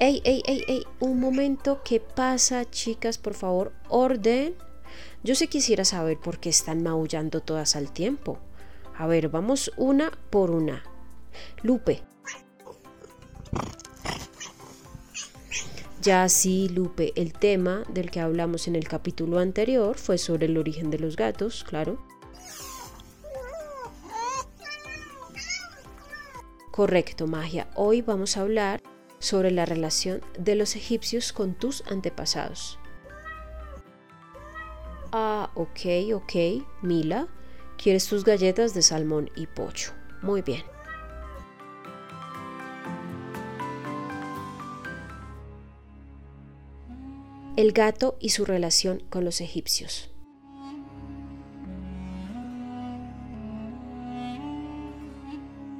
Ey, ey, ey, ey, un momento, ¿qué pasa, chicas? Por favor, orden. Yo sí quisiera saber por qué están maullando todas al tiempo. A ver, vamos una por una. Lupe. Ya sí, Lupe, el tema del que hablamos en el capítulo anterior fue sobre el origen de los gatos, claro. Correcto, magia. Hoy vamos a hablar sobre la relación de los egipcios con tus antepasados. Ah, ok, ok, Mila, quieres tus galletas de salmón y pollo. Muy bien. El gato y su relación con los egipcios.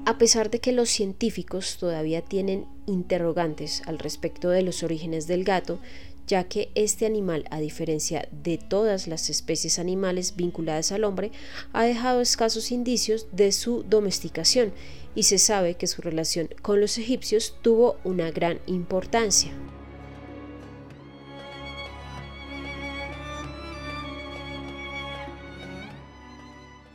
A pesar de que los científicos todavía tienen interrogantes al respecto de los orígenes del gato, ya que este animal, a diferencia de todas las especies animales vinculadas al hombre, ha dejado escasos indicios de su domesticación y se sabe que su relación con los egipcios tuvo una gran importancia.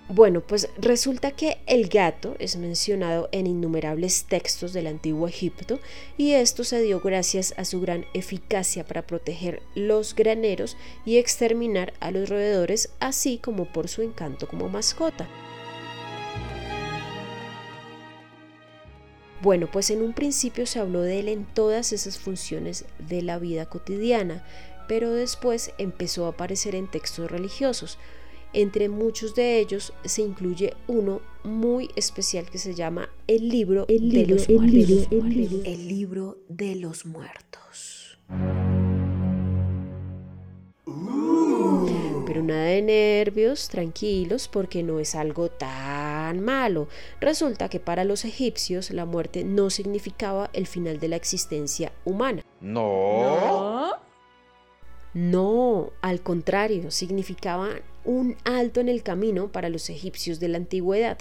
Bueno, pues resulta que el gato es mencionado en innumerables textos del antiguo Egipto y esto se dio gracias a su gran eficacia para proteger los graneros y exterminar a los roedores, así como por su encanto como mascota. Bueno, pues en un principio se habló de él en todas esas funciones de la vida cotidiana, pero después empezó a aparecer en textos religiosos. Entre muchos de ellos se incluye uno muy especial que se llama el libro, de, los muertos. el libro de los muertos. Pero nada de nervios, tranquilos, porque no es algo tan malo. Resulta que para los egipcios la muerte no significaba el final de la existencia humana. No. No, al contrario, significaba un alto en el camino para los egipcios de la antigüedad.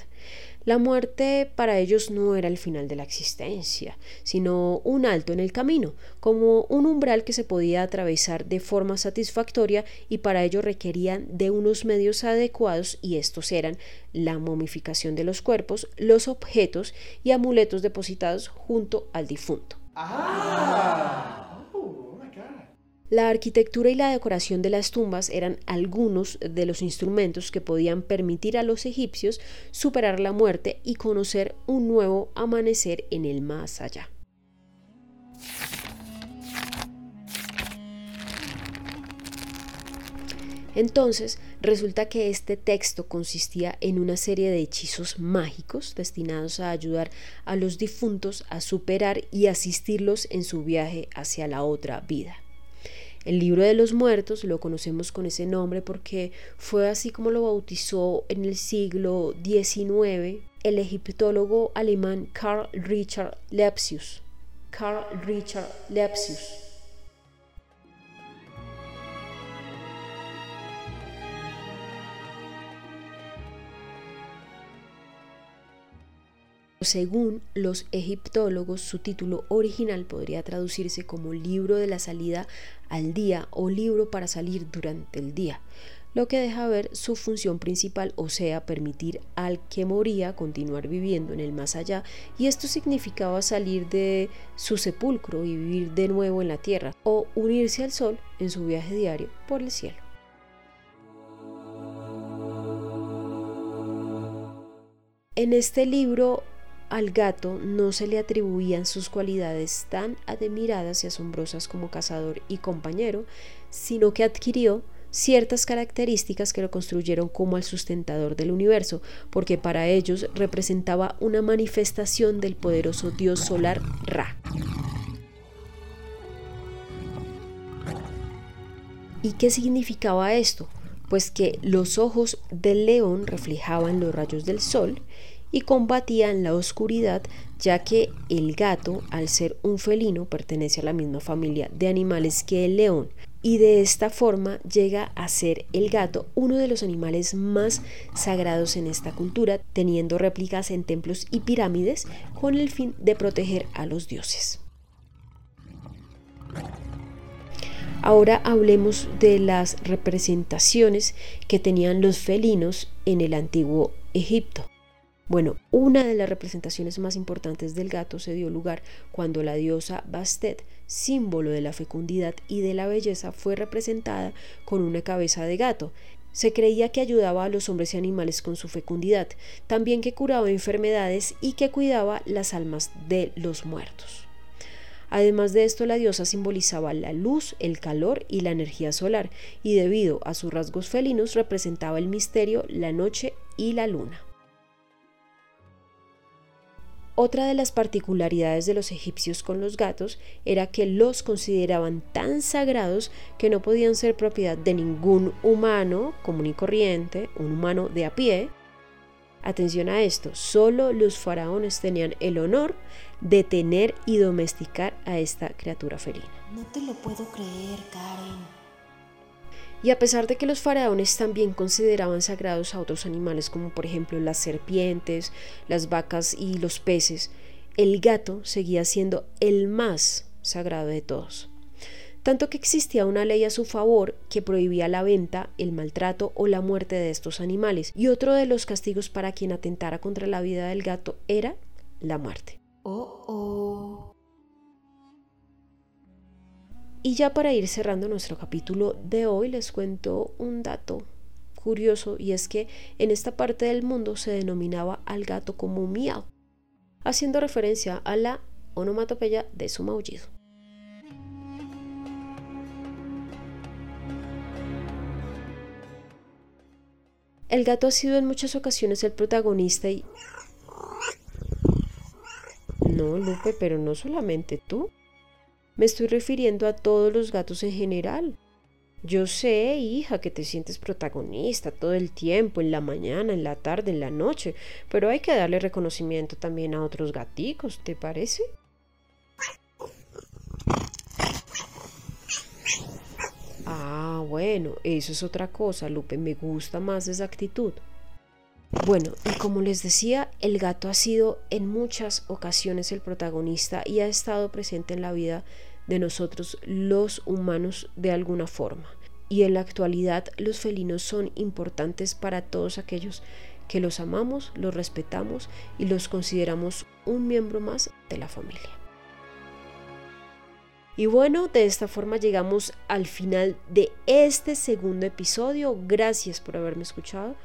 La muerte para ellos no era el final de la existencia, sino un alto en el camino, como un umbral que se podía atravesar de forma satisfactoria y para ello requerían de unos medios adecuados y estos eran la momificación de los cuerpos, los objetos y amuletos depositados junto al difunto. Ah. La arquitectura y la decoración de las tumbas eran algunos de los instrumentos que podían permitir a los egipcios superar la muerte y conocer un nuevo amanecer en el más allá. Entonces, resulta que este texto consistía en una serie de hechizos mágicos destinados a ayudar a los difuntos a superar y asistirlos en su viaje hacia la otra vida. El libro de los muertos lo conocemos con ese nombre porque fue así como lo bautizó en el siglo XIX el egiptólogo alemán Karl Richard Lepsius. Karl Richard Lepsius. Según los egiptólogos, su título original podría traducirse como libro de la salida al día o libro para salir durante el día, lo que deja ver su función principal, o sea, permitir al que moría continuar viviendo en el más allá, y esto significaba salir de su sepulcro y vivir de nuevo en la tierra, o unirse al sol en su viaje diario por el cielo. En este libro al gato no se le atribuían sus cualidades tan admiradas y asombrosas como cazador y compañero, sino que adquirió ciertas características que lo construyeron como al sustentador del universo, porque para ellos representaba una manifestación del poderoso dios solar Ra. ¿Y qué significaba esto? Pues que los ojos del león reflejaban los rayos del sol y combatían la oscuridad ya que el gato, al ser un felino, pertenece a la misma familia de animales que el león y de esta forma llega a ser el gato uno de los animales más sagrados en esta cultura, teniendo réplicas en templos y pirámides con el fin de proteger a los dioses. Ahora hablemos de las representaciones que tenían los felinos en el antiguo Egipto. Bueno, una de las representaciones más importantes del gato se dio lugar cuando la diosa Bastet, símbolo de la fecundidad y de la belleza, fue representada con una cabeza de gato. Se creía que ayudaba a los hombres y animales con su fecundidad, también que curaba enfermedades y que cuidaba las almas de los muertos. Además de esto, la diosa simbolizaba la luz, el calor y la energía solar, y debido a sus rasgos felinos representaba el misterio, la noche y la luna. Otra de las particularidades de los egipcios con los gatos era que los consideraban tan sagrados que no podían ser propiedad de ningún humano común y corriente, un humano de a pie. Atención a esto, solo los faraones tenían el honor de tener y domesticar a esta criatura felina. No te lo puedo creer, Karen. Y a pesar de que los faraones también consideraban sagrados a otros animales como por ejemplo las serpientes, las vacas y los peces, el gato seguía siendo el más sagrado de todos. Tanto que existía una ley a su favor que prohibía la venta, el maltrato o la muerte de estos animales. Y otro de los castigos para quien atentara contra la vida del gato era la muerte. Oh, oh. Y ya para ir cerrando nuestro capítulo de hoy les cuento un dato curioso y es que en esta parte del mundo se denominaba al gato como miau, haciendo referencia a la onomatopeya de su maullido. El gato ha sido en muchas ocasiones el protagonista y... No, Lupe, pero no solamente tú. Me estoy refiriendo a todos los gatos en general. Yo sé, hija, que te sientes protagonista todo el tiempo, en la mañana, en la tarde, en la noche, pero hay que darle reconocimiento también a otros gaticos, ¿te parece? Ah, bueno, eso es otra cosa, Lupe, me gusta más esa actitud. Bueno, y como les decía, el gato ha sido en muchas ocasiones el protagonista y ha estado presente en la vida de nosotros los humanos de alguna forma. Y en la actualidad los felinos son importantes para todos aquellos que los amamos, los respetamos y los consideramos un miembro más de la familia. Y bueno, de esta forma llegamos al final de este segundo episodio. Gracias por haberme escuchado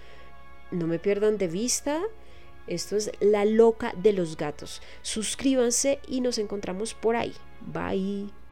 no me pierdan de vista. Esto es La Loca de los Gatos. Suscríbanse y nos encontramos por ahí. Bye.